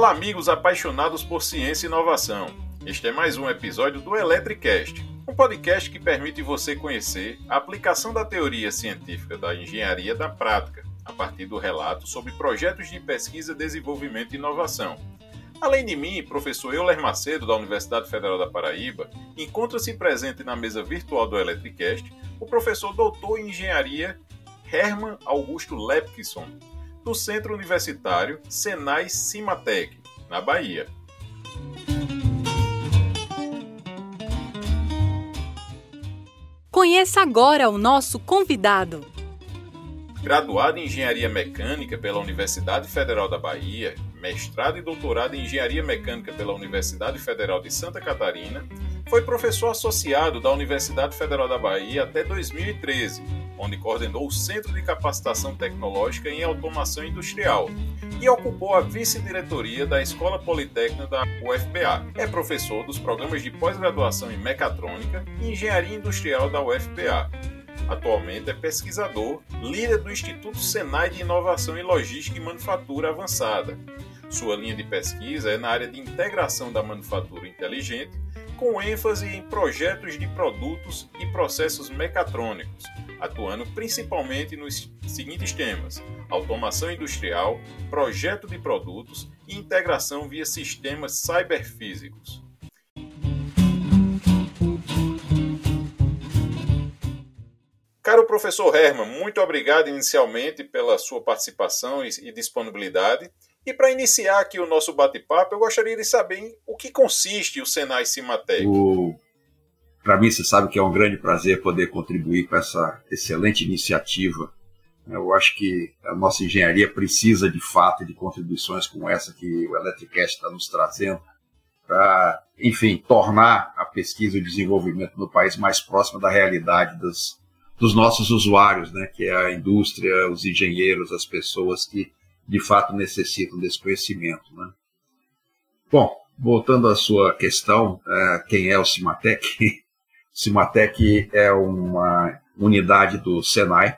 Olá, amigos apaixonados por ciência e inovação. Este é mais um episódio do Electricast, um podcast que permite você conhecer a aplicação da teoria científica da engenharia da prática, a partir do relato sobre projetos de pesquisa, desenvolvimento e inovação. Além de mim, professor Euler Macedo, da Universidade Federal da Paraíba, encontra-se presente na mesa virtual do Electricast o professor doutor em engenharia Herman Augusto Lepkison, do Centro Universitário Senai Cimatec, na Bahia. Conheça agora o nosso convidado. Graduado em Engenharia Mecânica pela Universidade Federal da Bahia, mestrado e doutorado em Engenharia Mecânica pela Universidade Federal de Santa Catarina, foi professor associado da Universidade Federal da Bahia até 2013 onde coordenou o Centro de Capacitação Tecnológica em Automação Industrial e ocupou a vice-diretoria da Escola Politécnica da UFPA. É professor dos programas de pós-graduação em Mecatrônica e Engenharia Industrial da UFPA. Atualmente é pesquisador, líder do Instituto Senai de Inovação em Logística e Manufatura Avançada. Sua linha de pesquisa é na área de integração da manufatura inteligente, com ênfase em projetos de produtos e processos mecatrônicos, atuando principalmente nos seguintes temas: automação industrial, projeto de produtos e integração via sistemas cyberfísicos. Caro professor Herman, muito obrigado inicialmente pela sua participação e disponibilidade. E para iniciar aqui o nosso bate-papo, eu gostaria de saber o que consiste o Senai Cimatec. O para mim, você sabe que é um grande prazer poder contribuir com essa excelente iniciativa. Eu acho que a nossa engenharia precisa de fato de contribuições como essa que o Electricast está nos trazendo para, enfim, tornar a pesquisa e o desenvolvimento no país mais próxima da realidade dos, dos nossos usuários, né, que é a indústria, os engenheiros, as pessoas que de fato necessitam desse conhecimento. Né. Bom, voltando à sua questão, é, quem é o Cimatec? Cimatec é uma unidade do Senai,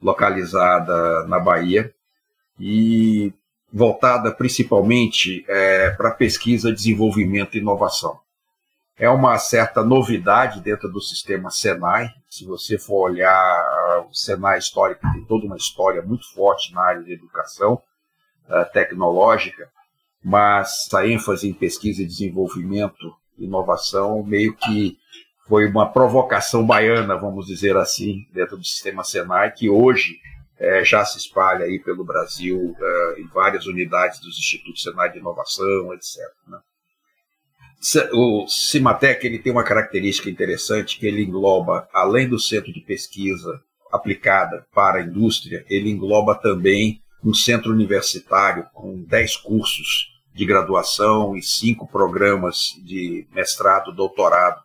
localizada na Bahia, e voltada principalmente é, para pesquisa, desenvolvimento e inovação. É uma certa novidade dentro do sistema Senai. Se você for olhar o Senai histórico, tem toda uma história muito forte na área de educação uh, tecnológica, mas a ênfase em pesquisa e desenvolvimento, inovação, meio que foi uma provocação baiana, vamos dizer assim, dentro do sistema Senai, que hoje é, já se espalha aí pelo Brasil é, em várias unidades dos institutos Senai de inovação, etc. Né? O Cimatec ele tem uma característica interessante que ele engloba, além do centro de pesquisa aplicada para a indústria, ele engloba também um centro universitário com 10 cursos de graduação e cinco programas de mestrado, doutorado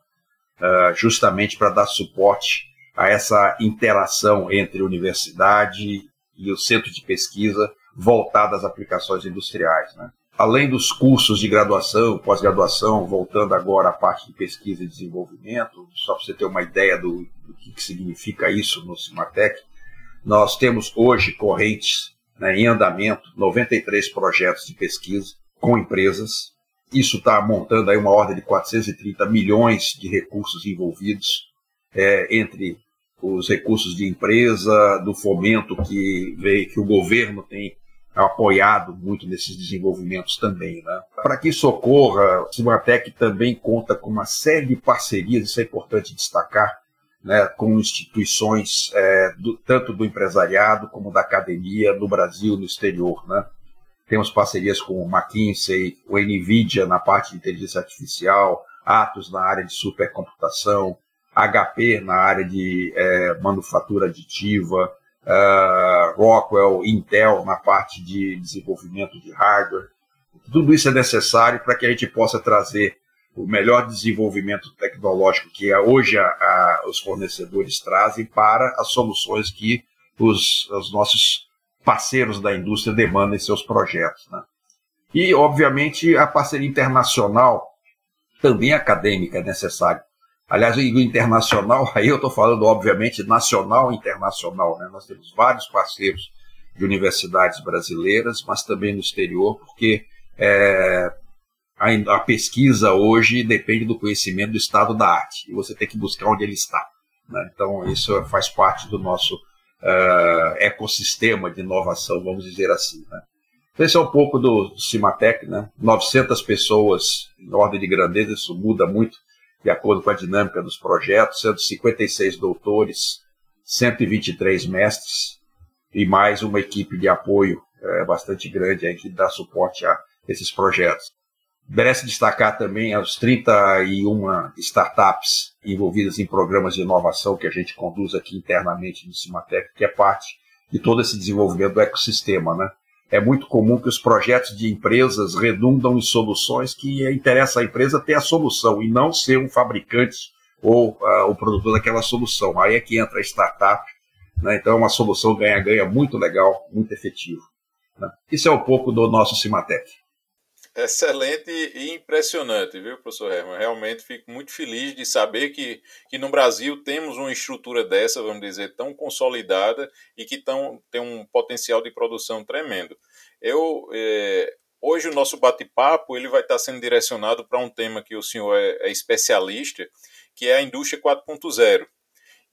uh, justamente para dar suporte a essa interação entre universidade e o centro de pesquisa voltado às aplicações industriais. Né? Além dos cursos de graduação, pós-graduação, voltando agora à parte de pesquisa e desenvolvimento, só para você ter uma ideia do, do que, que, significa isso no Cimatec, nós temos hoje correntes né, em andamento, 93 projetos de pesquisa com empresas, isso está montando aí uma ordem de 430 milhões de recursos envolvidos, é, entre os recursos de empresa, do fomento que, veio, que o governo tem apoiado muito nesses desenvolvimentos também. Né? Para que isso ocorra, a Cimatec também conta com uma série de parcerias, isso é importante destacar, né, com instituições é, do, tanto do empresariado como da academia no Brasil no exterior. Né? Temos parcerias com o McKinsey, o NVIDIA na parte de inteligência artificial, Atos na área de supercomputação, HP na área de é, manufatura aditiva, uh, Rockwell, Intel na parte de desenvolvimento de hardware. Tudo isso é necessário para que a gente possa trazer o melhor desenvolvimento tecnológico que hoje a, a, os fornecedores trazem para as soluções que os, os nossos parceiros da indústria demandam em seus projetos. Né? E, obviamente, a parceria internacional, também acadêmica, é necessária. Aliás, o internacional, aí eu estou falando, obviamente, nacional e internacional. Né? Nós temos vários parceiros de universidades brasileiras, mas também no exterior, porque é, a, a, pesquisa hoje depende do conhecimento do estado da arte, e você tem que buscar onde ele está. Né? Então, isso faz parte do nosso uh, ecossistema de inovação, vamos dizer assim. Né? Então, esse é um pouco do Cimatec, né? 900 pessoas em ordem de grandeza, isso muda muito de acordo com a dinâmica dos projetos, sendo 56 doutores, 123 mestres e mais uma equipe de apoio é, bastante grande aí que dá suporte a esses projetos. Merece destacar também as 31 startups envolvidas em programas de inovação que a gente conduz aqui internamente no Cimatec, que é parte de todo esse desenvolvimento do ecossistema. Né? É muito comum que os projetos de empresas redundam em soluções que interessa à empresa ter a solução e não ser um fabricante ou uh, o produtor daquela solução. Aí é que entra a startup. Né? Então é uma solução ganha-ganha muito legal, muito efetivo. Né? Isso é um pouco do nosso Cimatec. Excelente e impressionante, viu, professor Herman? Realmente fico muito feliz de saber que, que no Brasil temos uma estrutura dessa, vamos dizer, tão consolidada e que tão, tem um potencial de produção tremendo. Eu, é, hoje o nosso bate-papo ele vai estar sendo direcionado para um tema que o senhor é, é especialista, que é a indústria 4.0.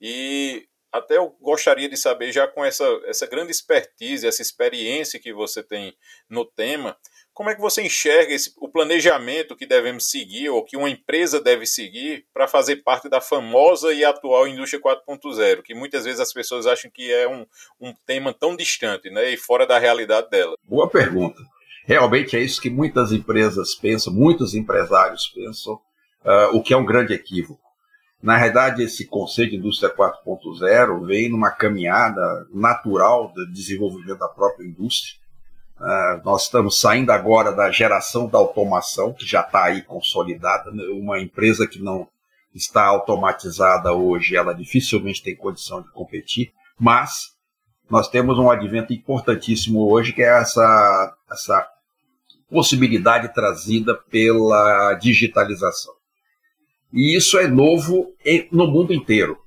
E até eu gostaria de saber, já com essa, essa grande expertise, essa experiência que você tem no tema, como é que você enxerga esse, o planejamento que devemos seguir, ou que uma empresa deve seguir, para fazer parte da famosa e atual indústria 4.0, que muitas vezes as pessoas acham que é um, um tema tão distante né, e fora da realidade dela? Boa pergunta. Realmente é isso que muitas empresas pensam, muitos empresários pensam, uh, o que é um grande equívoco. Na realidade, esse conceito de indústria 4.0 vem numa caminhada natural do desenvolvimento da própria indústria Uh, nós estamos saindo agora da geração da automação, que já está aí consolidada. Né? Uma empresa que não está automatizada hoje, ela dificilmente tem condição de competir, mas nós temos um advento importantíssimo hoje, que é essa, essa possibilidade trazida pela digitalização. E isso é novo no mundo inteiro.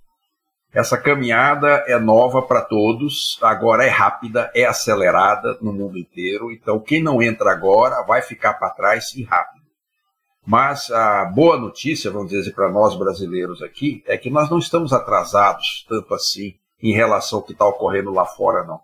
Essa caminhada é nova para todos, agora é rápida, é acelerada no mundo inteiro. Então, quem não entra agora vai ficar para trás e rápido. Mas a boa notícia, vamos dizer para nós brasileiros aqui, é que nós não estamos atrasados tanto assim em relação ao que está ocorrendo lá fora, não.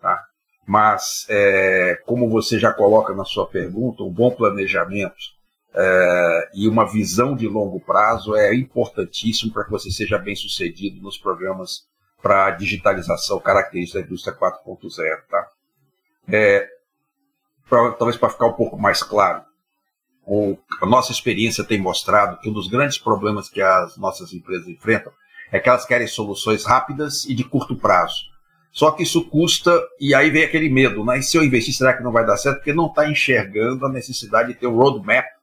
Tá? Mas, é, como você já coloca na sua pergunta, um bom planejamento é, e uma visão de longo prazo é importantíssimo para que você seja bem sucedido nos programas para digitalização característica da indústria 4.0. Tá? É, pra, talvez para ficar um pouco mais claro, o, a nossa experiência tem mostrado que um dos grandes problemas que as nossas empresas enfrentam é que elas querem soluções rápidas e de curto prazo. Só que isso custa, e aí vem aquele medo, né? E se eu investir, será que não vai dar certo? Porque não está enxergando a necessidade de ter um roadmap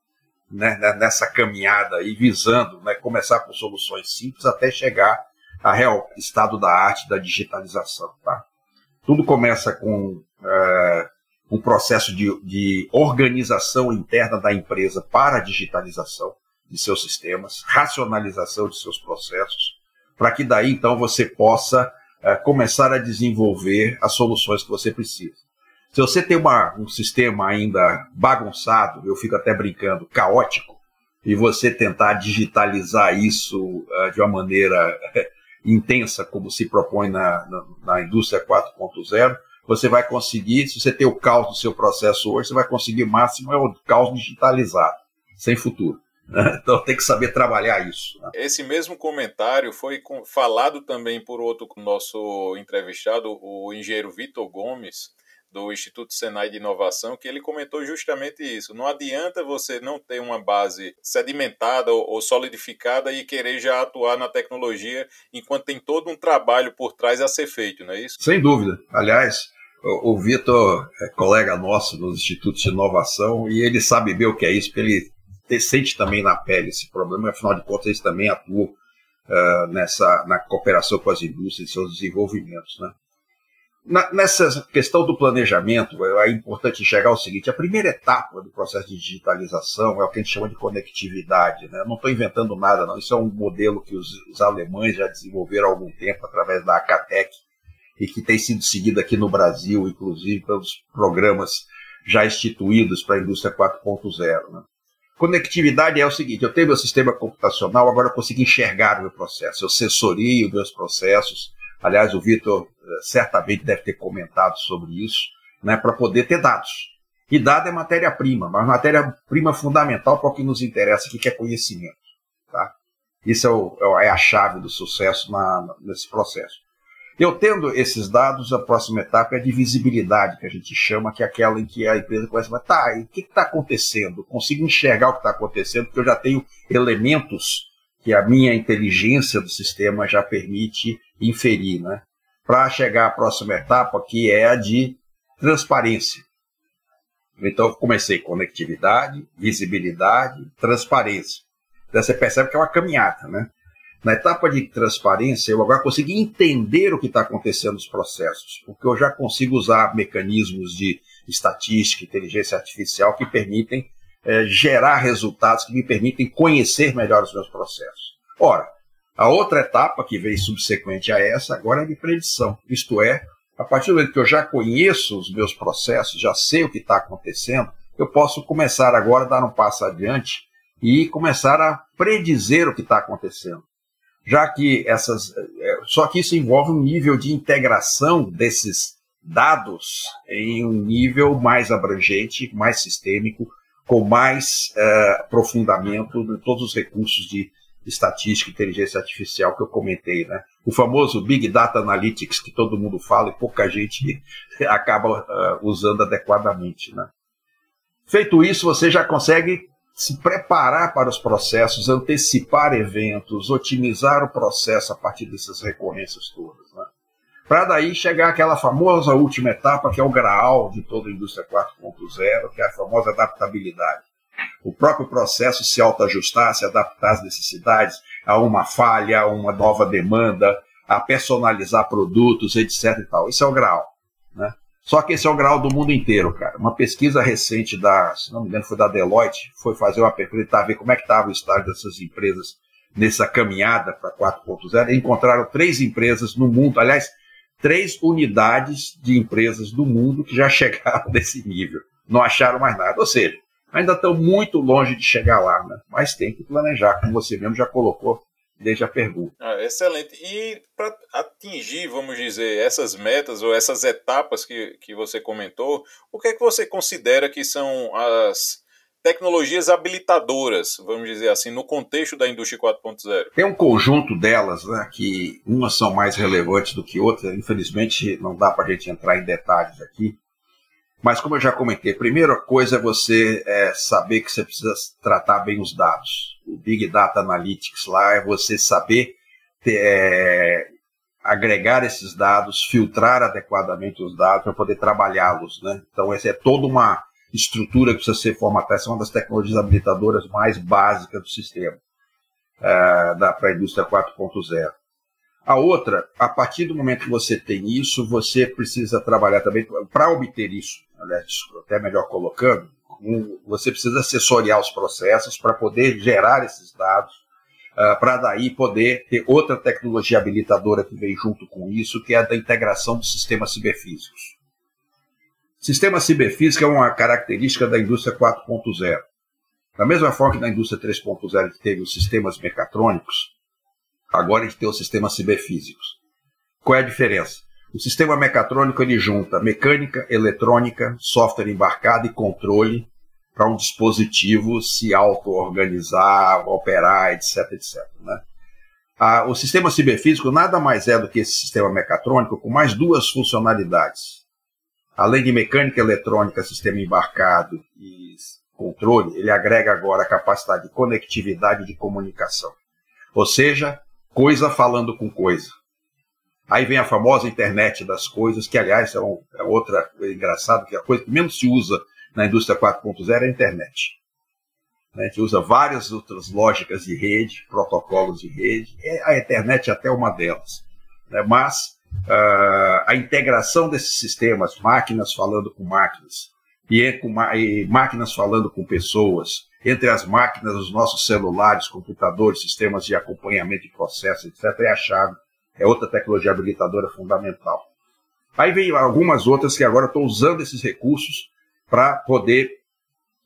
né, né, nessa caminhada e visando né, começar com soluções simples até chegar ao real estado da arte da digitalização. Tá? Tudo começa com é, um processo de, de organização interna da empresa para a digitalização de seus sistemas, racionalização de seus processos, para que daí então você possa é, começar a desenvolver as soluções que você precisa. Se você tem uma, um sistema ainda bagunçado, eu fico até brincando, caótico, e você tentar digitalizar isso uh, de uma maneira intensa, como se propõe na, na, na indústria 4.0, você vai conseguir, se você tem o caos do seu processo hoje, você vai conseguir o máximo é o caos digitalizado, sem futuro. Né? Então tem que saber trabalhar isso. Né? Esse mesmo comentário foi falado também por outro nosso entrevistado, o engenheiro Vitor Gomes, do Instituto Senai de Inovação, que ele comentou justamente isso. Não adianta você não ter uma base sedimentada ou solidificada e querer já atuar na tecnologia enquanto tem todo um trabalho por trás a ser feito, não é isso? Sem dúvida. Aliás, o, Vitor é colega nosso nos institutos de inovação e ele sabe bem o que é isso, porque ele sente também na pele esse problema, afinal de contas, eles também atuam uh, nessa, na cooperação com as indústrias e seus desenvolvimentos. Né? Na, nessa questão do planejamento, é, é importante chegar ao seguinte: a primeira etapa do processo de digitalização é o que a gente chama de conectividade. Né? Não estou inventando nada, não. Isso é um modelo que os, os, alemães já desenvolveram há algum tempo através da Acatec e que tem sido seguido aqui no Brasil, inclusive pelos programas já instituídos para a indústria 4.0. Né? Conectividade é o seguinte: eu tenho meu sistema computacional, agora eu consigo enxergar o meu processo, eu sensorio meus processos. Aliás, o Vitor certamente deve ter comentado sobre isso, né, para poder ter dados. E dado é matéria-prima, mas matéria-prima fundamental para o que nos interessa aqui, que é conhecimento. Tá? Isso é, o, é a chave do sucesso na, nesse processo. Eu tendo esses dados, a próxima etapa é a de visibilidade, que a gente chama, que é aquela em que a empresa começa a falar, tá, e o que está acontecendo? Consigo enxergar o que está acontecendo, porque eu já tenho elementos que a minha inteligência do sistema já permite inferir, né? Para chegar à próxima etapa, que é a de transparência. Então, comecei conectividade, visibilidade, transparência. Então, você percebe que é uma caminhada, né? Na etapa de transparência, eu agora consigo entender o que está acontecendo nos processos, porque eu já consigo usar mecanismos de estatística, inteligência artificial que permitem é, gerar resultados, que me permitem conhecer melhor os meus processos. Ora, a outra etapa que vem subsequente a essa agora é de predição, isto é, a partir do momento que eu já conheço os meus processos, já sei o que está acontecendo, eu posso começar agora a dar um passo adiante e começar a predizer o que está acontecendo já que essas. É, só que isso envolve um nível de integração desses dados em um nível mais abrangente, mais sistêmico, com mais uh, aprofundamento de todos os recursos de estatística e inteligência artificial que eu comentei, né? O famoso Big Data Analytics que todo mundo fala e pouca gente acaba uh, usando adequadamente, né? Feito isso, você já consegue se preparar para os processos, antecipar eventos, otimizar o processo a partir dessas recorrências todas. Né? Para daí chegar àquela famosa última etapa, que é o graal de toda a indústria 4.0, que é a famosa adaptabilidade. O próprio processo se autoajustar, se adaptar às necessidades, a uma falha, a uma nova demanda, a personalizar produtos, etc. E tal. Isso é o grau. Né? Só que esse é o grau do mundo inteiro, cara. Uma pesquisa recente da, se não me engano, foi da Deloitte, foi fazer uma pergunta para ver como é que estava o estágio dessas empresas nessa caminhada para 4.0 e encontraram três empresas no mundo, aliás, três unidades de empresas do mundo que já chegaram nesse nível. Não acharam mais nada. Ou seja, ainda estão muito longe de chegar lá, né? mas tem que planejar, como você mesmo já colocou desde a pergunta. Ah, excelente. E para atingir, vamos dizer, essas metas ou essas etapas que, que você comentou, o que é que você considera que são as tecnologias habilitadoras, vamos dizer assim, no contexto da indústria 4.0? Tem um conjunto delas, né, que umas são mais relevantes do que outras. Infelizmente, não dá para a gente entrar em detalhes aqui. Mas como eu já comentei, a primeira coisa é você é, saber que você precisa tratar bem os dados. O Big Data Analytics lá é você saber ter, é, agregar esses dados, filtrar adequadamente os dados para poder trabalhá-los. Né? Então, essa é toda uma estrutura que precisa ser formatada. Essa é uma das tecnologias habilitadoras mais básicas do sistema é, para a indústria 4.0. A outra, a partir do momento que você tem isso, você precisa trabalhar também para obter isso. Aliás, até melhor colocando, você precisa assessoriar os processos para poder gerar esses dados, uh, para daí poder ter outra tecnologia habilitadora que vem junto com isso, que é a da integração dos sistemas ciberfísicos. Sistema ciberfísico é uma característica da indústria 4.0. Da mesma forma que na indústria 3.0 que teve os sistemas mecatrônicos, Agora a gente tem os sistemas ciberfísicos. Qual é a diferença? O sistema mecatrônico ele junta mecânica, eletrônica, software embarcado e controle para um dispositivo se auto-organizar, operar, etc, etc. Né? Ah, o sistema ciberfísico nada mais é do que esse sistema mecatrônico com mais duas funcionalidades. Além de mecânica, eletrônica, sistema embarcado e controle, ele agrega agora a capacidade de conectividade e de comunicação. Ou seja, coisa falando com coisa. Aí vem a famosa internet das coisas, que aliás é, um, é outra é engraçado, que a coisa que menos se usa na indústria 4.0 é a internet. A gente usa várias outras lógicas de rede, protocolos de rede, a internet é até uma delas. Né? Mas uh, a integração desses sistemas, máquinas falando com máquinas, e, e máquinas falando com pessoas, entre as máquinas, os nossos celulares, computadores, sistemas de acompanhamento de processos, etc., é a chave. É outra tecnologia habilitadora fundamental. Aí vem algumas outras que agora estão usando esses recursos para poder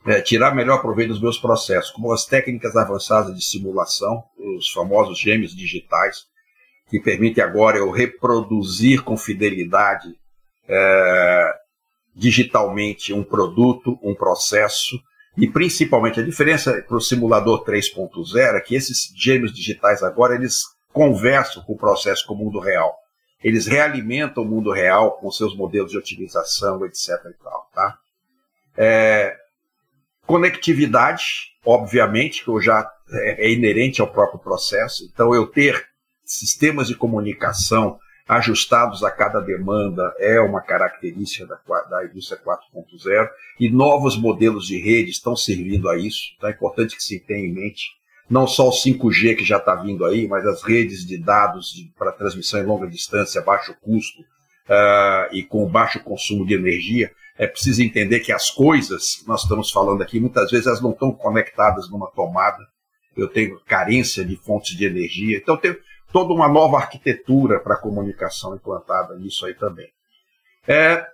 é, tirar melhor proveito dos meus processos, como as técnicas avançadas de simulação, os famosos gêmeos digitais, que permitem agora eu reproduzir com fidelidade é, digitalmente um produto, um processo, e principalmente a diferença para o simulador 3.0 é que esses gêmeos digitais agora eles conversam com o processo com o mundo real. Eles realimentam o mundo real com seus modelos de otimização, etc. E tal, tá? É, conectividade, obviamente, que eu já é, é inerente ao próprio processo. Então, eu ter sistemas de comunicação ajustados a cada demanda é uma característica da, da indústria 4.0 e novos modelos de rede estão servindo a isso. Então é importante que se tenha em mente não só o 5G que já está vindo aí, mas as redes de dados para transmissão em longa distância, baixo custo uh, e com baixo consumo de energia. É preciso entender que as coisas que nós estamos falando aqui, muitas vezes elas não estão conectadas numa tomada. Eu tenho carência de fontes de energia. Então, tem toda uma nova arquitetura para a comunicação implantada nisso aí também. É,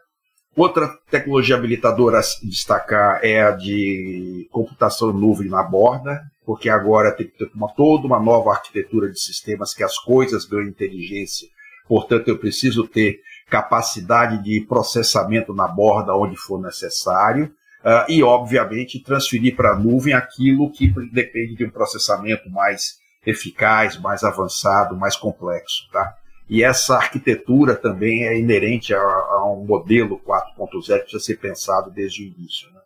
outra tecnologia habilitadora a destacar é a de computação nuvem na borda, porque agora tem que ter uma, toda uma nova arquitetura de sistemas que as coisas ganham inteligência. Portanto, eu preciso ter capacidade de processamento na borda onde for necessário. Uh, e, obviamente, transferir para a nuvem aquilo que depende de um processamento mais eficaz, mais avançado, mais complexo. Tá? E essa arquitetura também é inerente a, a um modelo 4.0 que precisa ser pensado desde o início. Né?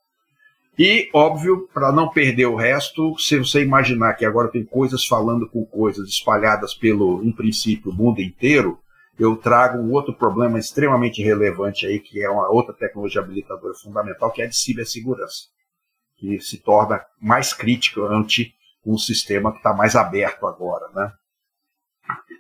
E, óbvio, para não perder o resto, se você imaginar que agora tem coisas falando com coisas espalhadas pelo, em princípio, mundo inteiro, eu trago um outro problema extremamente relevante aí, que é uma outra tecnologia habilitadora fundamental, que é a de cibersegurança, que se torna mais crítica ante um sistema que está mais aberto agora. Né?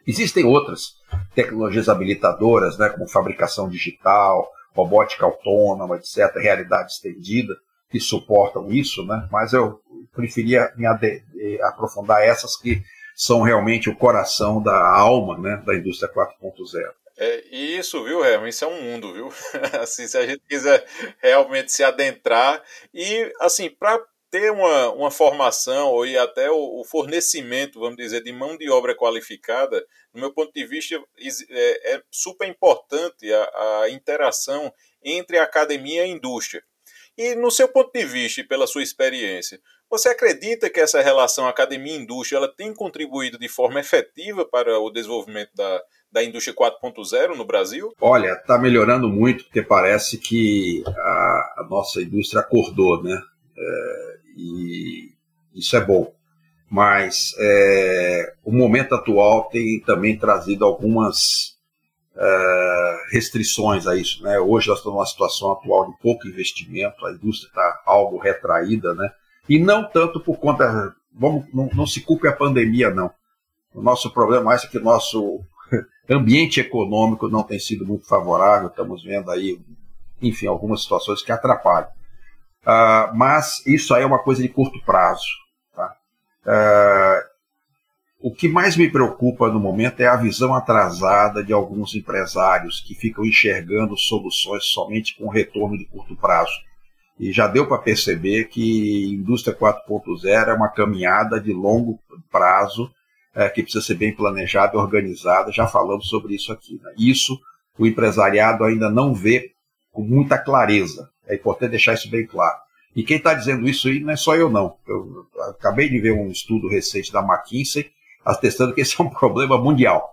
Existem outras tecnologias habilitadoras, né, como fabricação digital, robótica autônoma, etc., realidade estendida, que suportam isso, né? mas eu preferia me eh, aprofundar essas que são realmente o coração da alma né, da indústria 4.0. É, isso, viu, Herman? Isso é um mundo, viu? assim, se a gente quiser realmente se adentrar e, assim, para ter uma, uma formação ou até o, o, fornecimento, vamos dizer, de mão de obra qualificada, no meu ponto de vista, é, é super importante a, a interação entre a academia e a indústria. E no seu ponto de vista e pela sua experiência, você acredita que essa relação academia-indústria ela tem contribuído de forma efetiva para o desenvolvimento da, da indústria 4.0 no Brasil? Olha, está melhorando muito, porque parece que a, a nossa indústria acordou, né? Isso é bom. Mas é, o momento atual tem também trazido algumas é, restrições a isso. Né? Hoje nós estamos numa situação atual de pouco investimento, a indústria está algo retraída, né? e não tanto por conta. Vamos, não, não se culpe a pandemia, não. O nosso problema é que o nosso ambiente econômico não tem sido muito favorável, estamos vendo aí, enfim, algumas situações que atrapalham. Uh, mas isso aí é uma coisa de curto prazo. Uh, o que mais me preocupa no momento é a visão atrasada de alguns empresários que ficam enxergando soluções somente com retorno de curto prazo. E já deu para perceber que indústria 4.0 é uma caminhada de longo prazo é, que precisa ser bem planejada e organizada. Já falamos sobre isso aqui. Né? Isso o empresariado ainda não vê com muita clareza. É importante deixar isso bem claro. E quem está dizendo isso aí não é só eu, não. Eu acabei de ver um estudo recente da McKinsey atestando que esse é um problema mundial.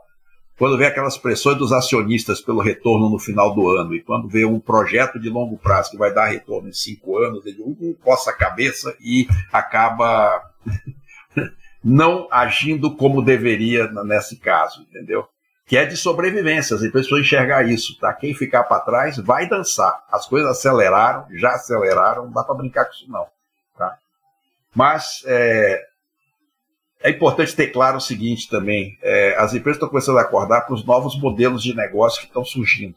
Quando vê aquelas pressões dos acionistas pelo retorno no final do ano, e quando vê um projeto de longo prazo que vai dar retorno em cinco anos, ele um coça a cabeça e acaba não agindo como deveria nesse caso, entendeu? Que é de sobrevivência. As pessoas enxergar isso, tá? Quem ficar para trás vai dançar. As coisas aceleraram, já aceleraram, não dá para brincar com isso não, tá? Mas é, é importante ter claro o seguinte também: é, as empresas estão começando a acordar para os novos modelos de negócio que estão surgindo.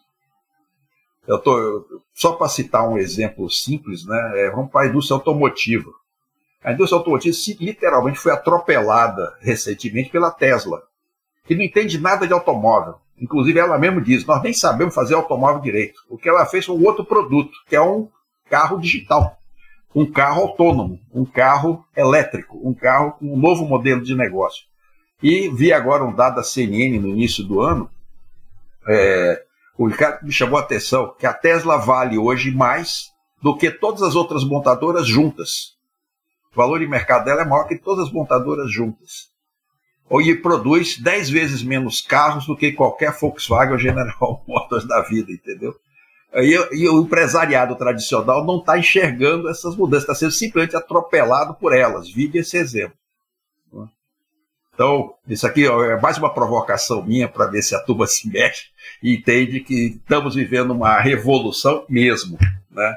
Eu tô, só para citar um exemplo simples, né? É, vamos para a indústria automotiva. A indústria automotiva literalmente foi atropelada recentemente pela Tesla que não entende nada de automóvel. Inclusive, ela mesmo diz: nós nem sabemos fazer automóvel direito. O que ela fez foi um outro produto, que é um carro digital, um carro autônomo, um carro elétrico, um carro com um novo modelo de negócio. E vi agora um dado da CNN no início do ano, é, o Ricardo me chamou a atenção, que a Tesla vale hoje mais do que todas as outras montadoras juntas. O valor de mercado dela é maior que todas as montadoras juntas. E produz 10 vezes menos carros do que qualquer Volkswagen ou General Motors da vida, entendeu? E, e o empresariado tradicional não está enxergando essas mudanças, está sendo simplesmente atropelado por elas. Vide esse exemplo. Então, isso aqui é mais uma provocação minha para ver se a turma se mexe e entende que estamos vivendo uma revolução mesmo. Né?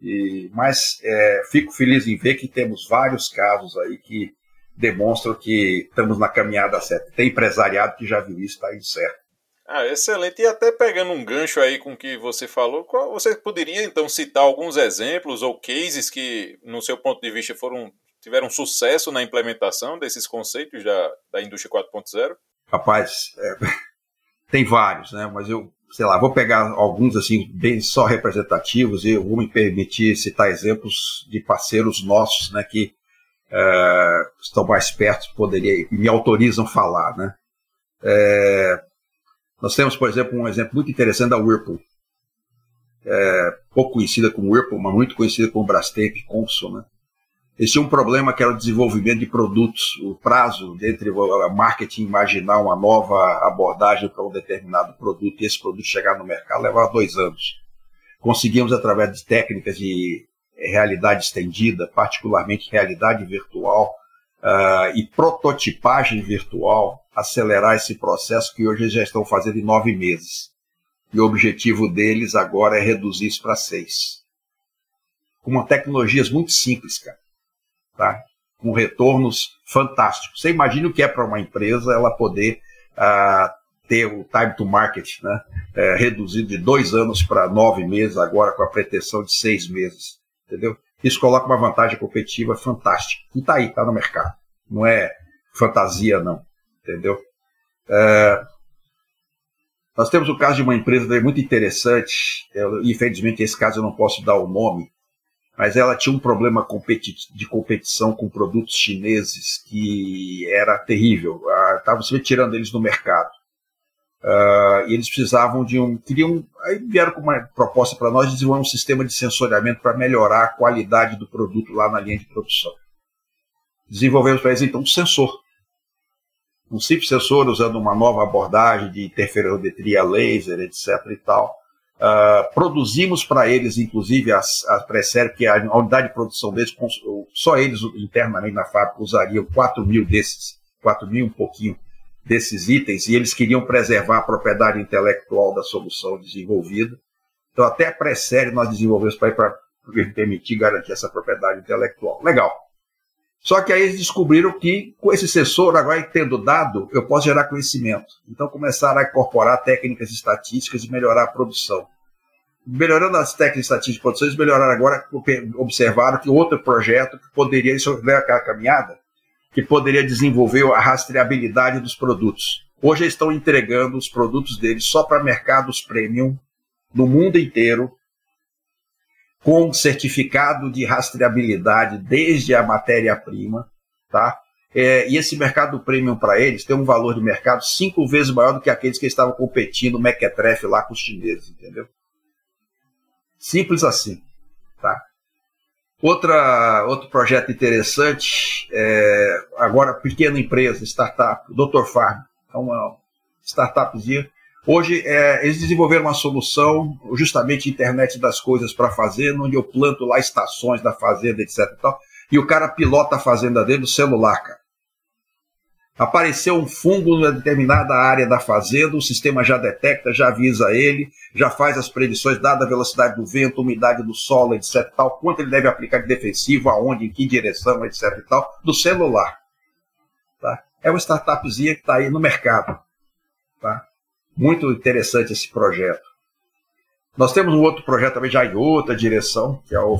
E, mas é, fico feliz em ver que temos vários casos aí que demonstram que estamos na caminhada certa. Tem empresariado que já viu isso, está indo certo. Ah, excelente. E até pegando um gancho aí com o que você falou, qual, você poderia então citar alguns exemplos ou cases que, no seu ponto de vista, foram tiveram sucesso na implementação desses conceitos da, da indústria 4.0? Rapaz, é, tem vários, né? Mas eu, sei lá, vou pegar alguns assim, bem só representativos e eu vou me permitir citar exemplos de parceiros nossos, né? Que é, estão mais perto, poderia, me autorizam falar, né? É, nós temos, por exemplo, um exemplo muito interessante da Whirlpool. É, pouco conhecida como Whirlpool, mas muito conhecida como Brastemp Consul, né? Eles tinham um problema que era o desenvolvimento de produtos, o prazo entre o marketing imaginar uma nova abordagem para um determinado produto e esse produto chegar no mercado levava dois anos. Conseguimos, através de técnicas de realidade estendida, particularmente realidade virtual uh, e prototipagem virtual, acelerar esse processo que hoje eles já estão fazendo em nove meses. E o objetivo deles agora é reduzir isso para seis. Com uma tecnologias muito simples, cara tá? com retornos fantásticos. Você imagina o que é para uma empresa ela poder uh, ter o time to market né? É, reduzido de dois anos para nove meses, agora com a pretensão de seis meses. Entendeu? Isso coloca uma vantagem competitiva fantástica. E está aí, está no mercado. Não é fantasia, não. Entendeu? É, nós temos o caso de uma empresa muito interessante, eu, infelizmente esse caso eu não posso dar o nome, mas ela tinha um problema de competição com produtos chineses que era terrível. Estava uh, tirando eles do mercado. Uh, e eles precisavam de um. Queriam. Aí vieram com uma proposta para nós de desenvolver um sistema de sensoriamento para melhorar a qualidade do produto lá na linha de produção. Desenvolvemos para eles então um sensor. Um simples sensor usando uma nova abordagem de interferometria laser, etc. e tal Uh, produzimos para eles, inclusive, a, pré-série, que a, a unidade de produção deles, só eles internamente na fábrica usariam 4 mil desses, 4 mil um pouquinho desses itens, e eles queriam preservar a propriedade intelectual da solução desenvolvida. Então, até a pré-série nós desenvolvemos para permitir garantir essa propriedade intelectual. Legal. Só que aí eles descobriram que com esse sensor, agora tendo dado, eu posso gerar conhecimento. Então começaram a incorporar técnicas estatísticas e melhorar a produção. Melhorando as técnicas estatísticas de produção, eles melhoraram agora, observaram que outro projeto que poderia, isso é aquela caminhada, que poderia desenvolver a rastreabilidade dos produtos. Hoje estão entregando os produtos deles só para mercados premium no mundo inteiro, com certificado de rastreabilidade desde a matéria-prima, tá? É, e esse mercado premium para eles tem um valor de mercado cinco vezes maior do que aqueles que estavam competindo mequetrefe lá com os chineses, entendeu? Simples assim, tá? Outra, outro projeto interessante, é, agora pequena empresa, startup, Dr. Farm, é uma startupzinha Hoje, é, eles desenvolveram uma solução, justamente internet das coisas para fazer, onde eu planto lá estações da fazenda, etc. E, tal, e o cara pilota a fazenda dele no celular, cara. Apareceu um fungo em determinada área da fazenda, o sistema já detecta, já avisa ele, já faz as predições, dada a velocidade do vento, umidade do solo, etc. Tal, quanto ele deve aplicar de defensivo, aonde, em que direção, etc. Tal, do celular. Tá? É uma startupzinha que está aí no mercado. Tá? Muito interessante esse projeto. Nós temos um outro projeto também já em outra direção, que é o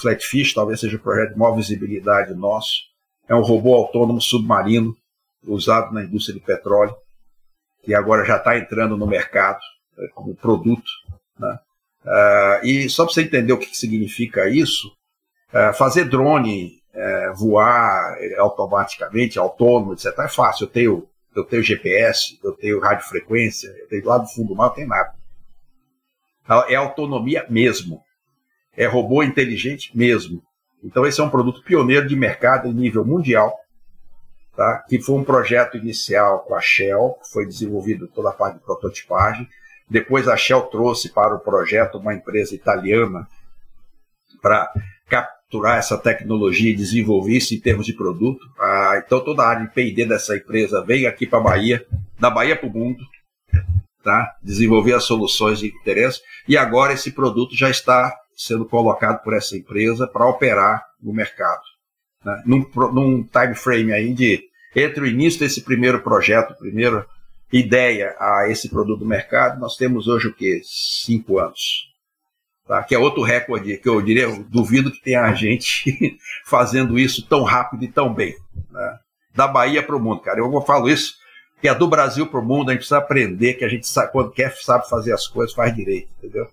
Flatfish, talvez seja o projeto de maior visibilidade nosso. É um robô autônomo submarino usado na indústria de petróleo, que agora já está entrando no mercado é, como produto. Né? Uh, e só para você entender o que, que significa isso, uh, fazer drone uh, voar automaticamente, autônomo, etc., é fácil. Eu tenho, eu tenho GPS, eu tenho radiofrequência, eu tenho lá do fundo do mar, não tem nada. É autonomia mesmo. É robô inteligente mesmo. Então, esse é um produto pioneiro de mercado em nível mundial, tá? que foi um projeto inicial com a Shell, que foi desenvolvido toda a parte de prototipagem, depois a Shell trouxe para o projeto uma empresa italiana para capturar essa tecnologia e desenvolver isso em termos de produto. Ah, então toda a área de P&D dessa empresa veio aqui para a Bahia, da Bahia para o mundo, tá? desenvolver as soluções de interesse, e agora esse produto já está sendo colocado por essa empresa para operar no mercado. Né? Num, num time frame aí de entre o início desse primeiro projeto, primeiro ideia a esse produto do mercado, nós temos hoje o quê? Cinco anos. Tá? Que é outro recorde que eu diria, eu duvido que tenha gente fazendo isso tão rápido e tão bem. Né? Da Bahia para o mundo, cara. Eu falo isso, que é do Brasil para o mundo, a gente precisa aprender que a gente sabe, quando quer, sabe fazer as coisas, faz direito, entendeu?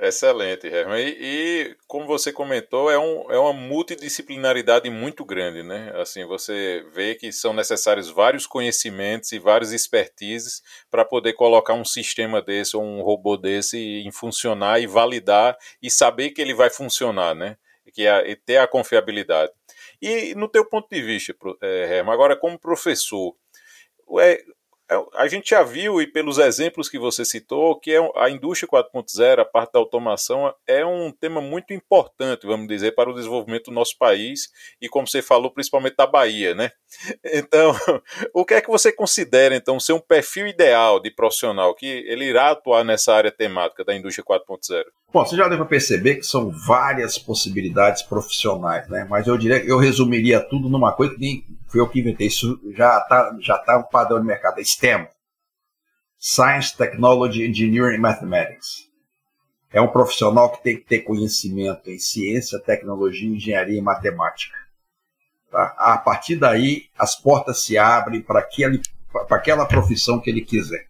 Excelente, Herman. E, e, como você comentou, é, um, é uma multidisciplinaridade muito grande, né? Assim, você vê que são necessários vários conhecimentos e várias expertises para poder colocar um sistema desse ou um robô desse em funcionar e validar e saber que ele vai funcionar, né? Que é, ter a confiabilidade. E no teu ponto de vista, eh, Herman, agora como professor, a gente já viu, e pelos exemplos que você citou, que é a indústria 4.0, a parte da automação, é um tema muito importante, vamos dizer, para o desenvolvimento do nosso país e, como você falou, principalmente da Bahia, né? Então, o que é que você considera, então, ser um perfil ideal de profissional que ele irá atuar nessa área temática da indústria 4.0? Bom, você já deve perceber que são várias possibilidades profissionais, né? Mas eu diria, eu resumiria tudo numa coisa que foi eu que inventei, isso já está já tá um padrão de mercado, é STEM. Science, Technology, Engineering Mathematics. É um profissional que tem que ter conhecimento em ciência, tecnologia, engenharia e matemática. Tá? A partir daí, as portas se abrem para aquela profissão que ele quiser.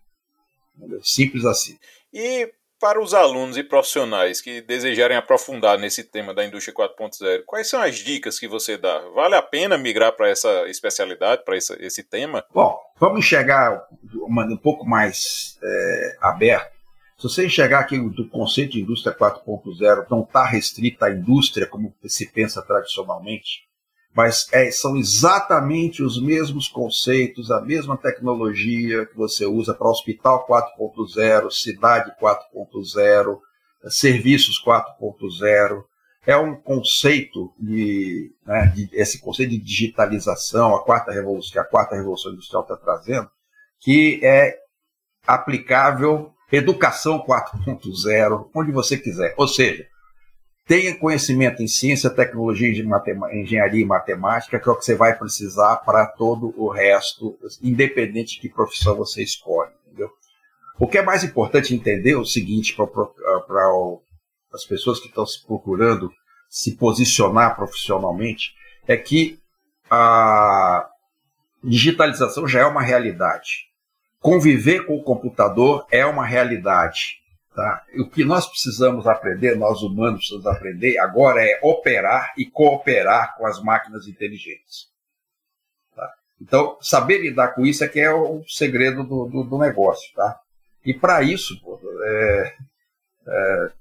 Simples assim. E para os alunos e profissionais que desejarem aprofundar nesse tema da indústria 4.0, quais são as dicas que você dá? Vale a pena migrar para essa especialidade, para esse, esse, tema? Bom, vamos enxergar um pouco mais é, aberto. Se você enxergar que o conceito de indústria 4.0 não está restrito à indústria como se pensa tradicionalmente, mas é, são exatamente os mesmos conceitos, a mesma tecnologia que você usa para hospital 4.0, cidade 4.0, serviços 4.0. É um conceito de, né, de, esse conceito de digitalização, a quarta revolução, que a quarta revolução industrial está trazendo, que é aplicável educação 4.0, onde você quiser. Ou seja, tenha conhecimento em ciência, tecnologia, engenharia e matemática, que é o que você vai precisar para todo o resto, independente de que profissão você escolhe. Entendeu? O que é mais importante entender é o seguinte para as pessoas que estão se procurando se posicionar profissionalmente, é que a digitalização já é uma realidade. Conviver com o computador é uma realidade. Tá? O que nós precisamos aprender, nós humanos precisamos aprender agora é operar e cooperar com as máquinas inteligentes. Tá? Então, saber lidar com isso é que é o segredo do, do, do negócio. Tá? E para isso, pô, é, é,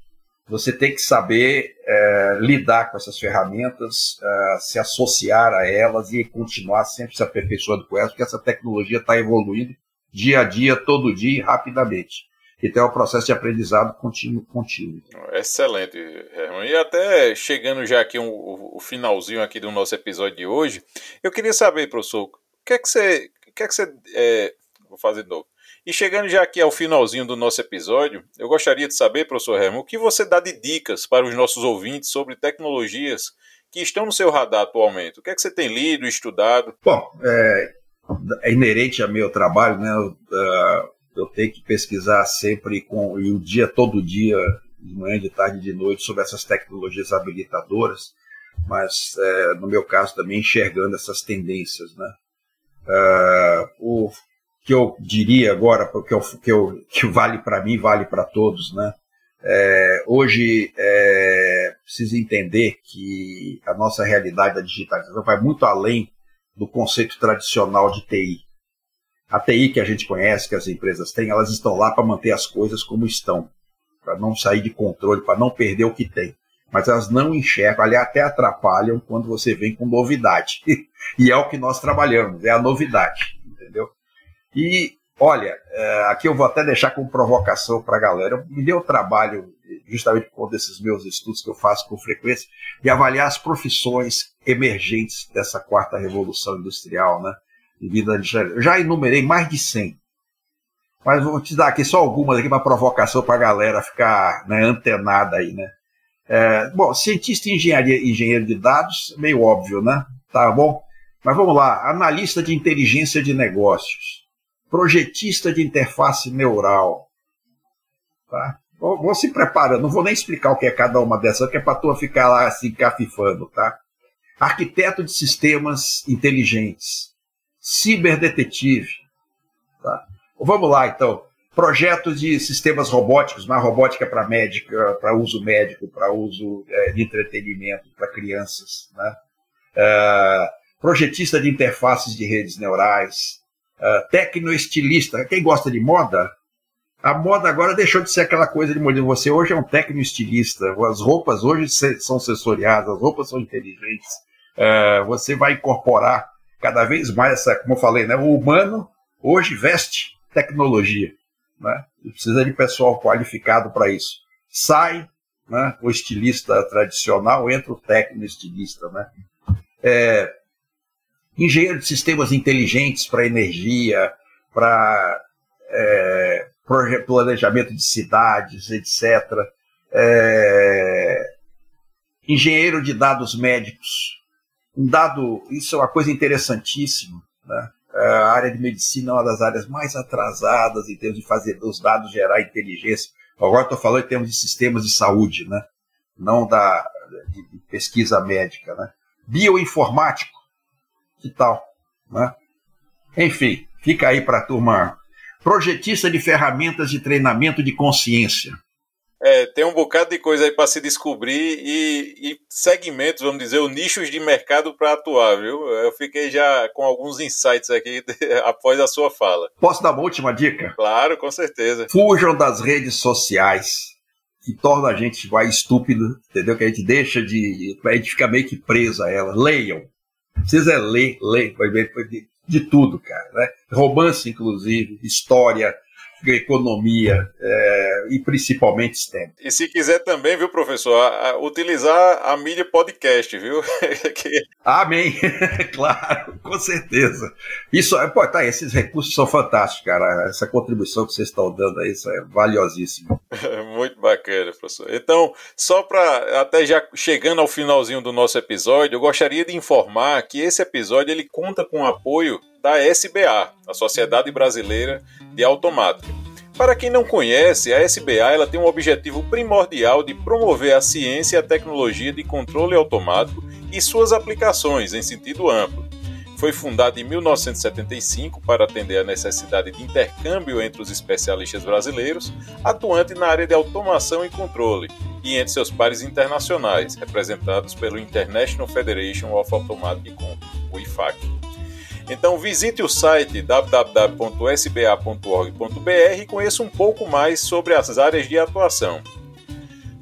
você tem que saber é, lidar com essas ferramentas, é, se associar a elas e continuar sempre se aperfeiçoando com elas, porque essa tecnologia está evoluindo dia a dia, todo dia, rapidamente. Então é um processo de aprendizado contínuo. contínuo. Excelente, Herman. E até chegando já aqui um, o finalzinho aqui do nosso episódio de hoje, eu queria saber, professor, o que é que você. O que é que você é, vou fazer de novo. E chegando já aqui ao finalzinho do nosso episódio, eu gostaria de saber, professor Herman, o que você dá de dicas para os nossos ouvintes sobre tecnologias que estão no seu radar atualmente? O que é que você tem lido, estudado? Bom, é, é inerente ao meu trabalho, né? Uh, eu tenho que pesquisar sempre com e o dia todo dia, de manhã, de tarde, de noite, sobre essas tecnologias habilitadoras, mas é, no meu caso também enxergando essas tendências, né? Uh, o que eu diria agora, porque eu, que, eu, que vale para mim, vale para todos, né? É, hoje é, precisa entender que a nossa realidade da digitalização vai muito além do conceito tradicional de TI. A TI que a gente conhece, que as empresas têm, elas estão lá para manter as coisas como estão, para não sair de controle, para não perder o que tem. Mas elas não enxergam, aliás, até atrapalham quando você vem com novidade. e é o que nós trabalhamos, é a novidade, entendeu? E, olha, é, aqui eu vou até deixar como provocação para a galera. Me deu trabalho, justamente por desses meus estudos que eu faço com frequência, de avaliar as profissões emergentes dessa quarta revolução industrial, né? Eu já enumerei mais de 100. Mas vou te dar aqui só algumas aqui para provocação para a galera ficar né, antenada aí, né? É, bom, cientista em engenharia, engenheiro de dados, meio óbvio, né? Tá bom? Mas vamos lá, analista de inteligência de negócios, projetista de interface neural, tá? Vou, vou se preparando, não vou nem explicar o que é cada uma dessas, que é para tu ficar lá assim cafifando, tá? Arquiteto de sistemas inteligentes, ciberdetetive, tá? Vamos lá, então. Projetos de sistemas robóticos, uma robótica para médica, para uso médico, para uso é, de entretenimento para crianças, né? Uh, projetista de interfaces de redes neurais, uh, tecnoestilista. Quem gosta de moda, a moda agora deixou de ser aquela coisa de modelo. Você hoje é um tecnoestilista. As roupas hoje são sensoriadas, as roupas são inteligentes. Uh, você vai incorporar cada vez mais essa, como eu falei, né? O humano hoje veste tecnologia, né? E precisa de pessoal qualificado para isso. Sai, né? O estilista tradicional entra o técnico estilista, né? É, engenheiro de sistemas inteligentes para energia, para é, planejamento de cidades, etc. É, engenheiro de dados médicos. Um dado, isso é uma coisa interessantíssima. Né? A área de medicina é uma das áreas mais atrasadas em termos de fazer os dados gerar inteligência. Agora estou falando em termos de sistemas de saúde, né? não da de, de pesquisa médica. Né? Bioinformático, que tal? Né? Enfim, fica aí para a turma. Projetista de ferramentas de treinamento de consciência. É, tem um bocado de coisa aí para se descobrir e, e, segmentos, vamos dizer, ou nichos de mercado para atuar, viu? Eu fiquei já com alguns insights aqui após a sua fala. Posso dar uma última dica? Claro, com certeza. Fujam das redes sociais que tornam a gente vai estúpido, entendeu? Que a gente deixa de. A gente fica meio que preso a ela. Leiam. Precisa ler, ler, de, de tudo, cara. Né? Romance, inclusive, história, economia é, e principalmente STEM. E se quiser também, viu, professor, a, a, utilizar a mídia podcast, viu? que... Amém, claro, com certeza. Isso, pô, tá, esses recursos são fantásticos, cara. Essa contribuição que vocês estão dando aí, isso é valiosíssimo. Muito bacana, professor. Então, só para até já chegando ao finalzinho do nosso episódio, eu gostaria de informar que esse episódio ele conta com o apoio da SBA, a Sociedade Brasileira de Automática. Para quem não conhece, a SBA ela tem um objetivo primordial de promover a ciência e a tecnologia de controle automático e suas aplicações em sentido amplo. Foi fundada em 1975 para atender a necessidade de intercâmbio entre os especialistas brasileiros, atuante na área de automação e controle, e entre seus pares internacionais, representados pelo International Federation of Automatic Control, o IFAC. Então visite o site www.sba.org.br e conheça um pouco mais sobre as áreas de atuação.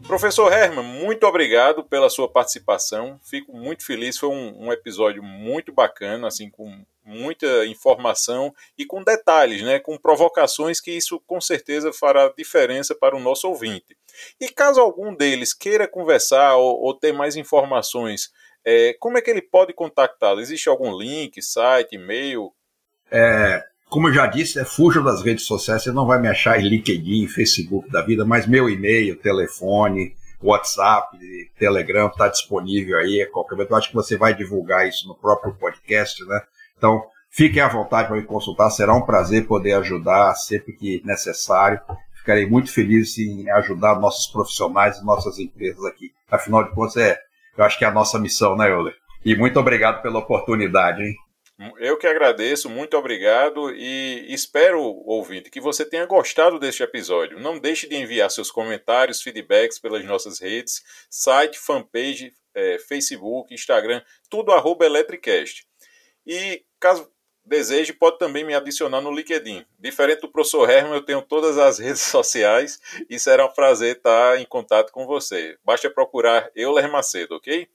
Professor Herman, muito obrigado pela sua participação. Fico muito feliz. Foi um, um, episódio muito bacana, assim, com muita informação e com detalhes, né, com provocações que isso com certeza fará diferença para o nosso ouvinte. E caso algum deles queira conversar ou, ou ter mais informações é, como é que ele pode contactá-lo? Existe algum link, site, e-mail? É, como eu já disse, é, fuja das redes sociais, você não vai me achar em LinkedIn, Facebook da vida, mas meu e-mail, telefone, WhatsApp, Telegram está disponível aí a qualquer momento. Eu acho que você vai divulgar isso no próprio podcast, né? Então, fiquem à vontade para me consultar, será um prazer poder ajudar sempre que necessário. Ficarei muito feliz em ajudar nossos profissionais e nossas empresas aqui. Afinal de contas, é eu acho que é a nossa missão, né, Euler? E muito obrigado pela oportunidade, hein? Eu que agradeço, muito obrigado e espero, ouvinte, que você tenha gostado deste episódio. Não deixe de enviar seus comentários, feedbacks pelas nossas redes, site, fanpage, é, Facebook, Instagram, tudo arroba Electricast. E caso deseje, pode também me adicionar no LinkedIn. Diferente do professor Herman, eu tenho todas as redes sociais e será um prazer estar em contato com você. Basta procurar Euler Macedo, ok?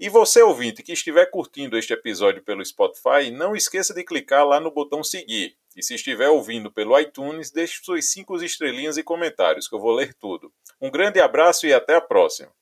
E você, ouvinte, que estiver curtindo este episódio pelo Spotify, não esqueça de clicar lá no botão seguir. E se estiver ouvindo pelo iTunes, deixe suas cinco estrelinhas e comentários, que eu vou ler tudo. Um grande abraço e até a próxima.